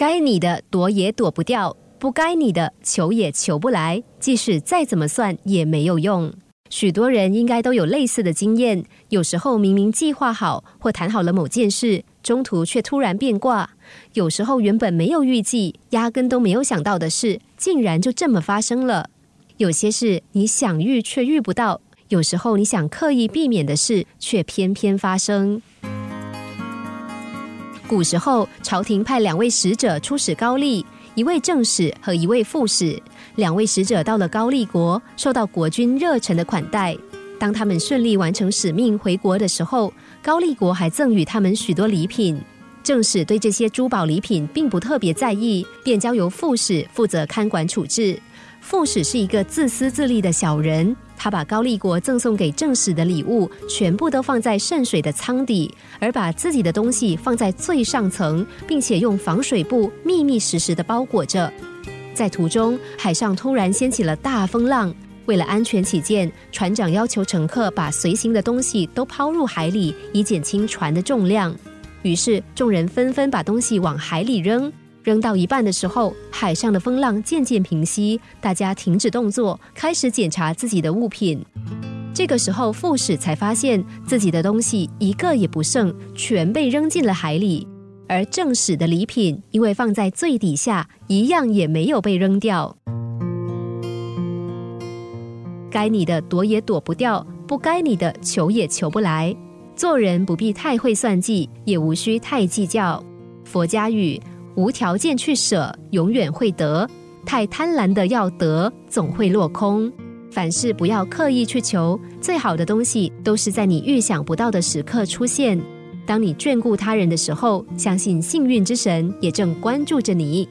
该你的躲也躲不掉，不该你的求也求不来，即使再怎么算也没有用。许多人应该都有类似的经验，有时候明明计划好或谈好了某件事，中途却突然变卦；有时候原本没有预计、压根都没有想到的事，竟然就这么发生了。有些事你想遇却遇不到，有时候你想刻意避免的事，却偏偏发生。古时候，朝廷派两位使者出使高丽，一位正使和一位副使。两位使者到了高丽国，受到国君热忱的款待。当他们顺利完成使命回国的时候，高丽国还赠予他们许多礼品。正使对这些珠宝礼品并不特别在意，便交由副使负责看管处置。副使是一个自私自利的小人。他把高丽国赠送给正史的礼物全部都放在渗水的舱底，而把自己的东西放在最上层，并且用防水布密密实实的包裹着。在途中，海上突然掀起了大风浪，为了安全起见，船长要求乘客把随行的东西都抛入海里，以减轻船的重量。于是，众人纷纷把东西往海里扔。扔到一半的时候，海上的风浪渐渐平息，大家停止动作，开始检查自己的物品。这个时候，副使才发现自己的东西一个也不剩，全被扔进了海里。而正使的礼品因为放在最底下，一样也没有被扔掉。该你的躲也躲不掉，不该你的求也求不来。做人不必太会算计，也无需太计较。佛家语。无条件去舍，永远会得；太贪婪的要得，总会落空。凡事不要刻意去求，最好的东西都是在你预想不到的时刻出现。当你眷顾他人的时候，相信幸运之神也正关注着你。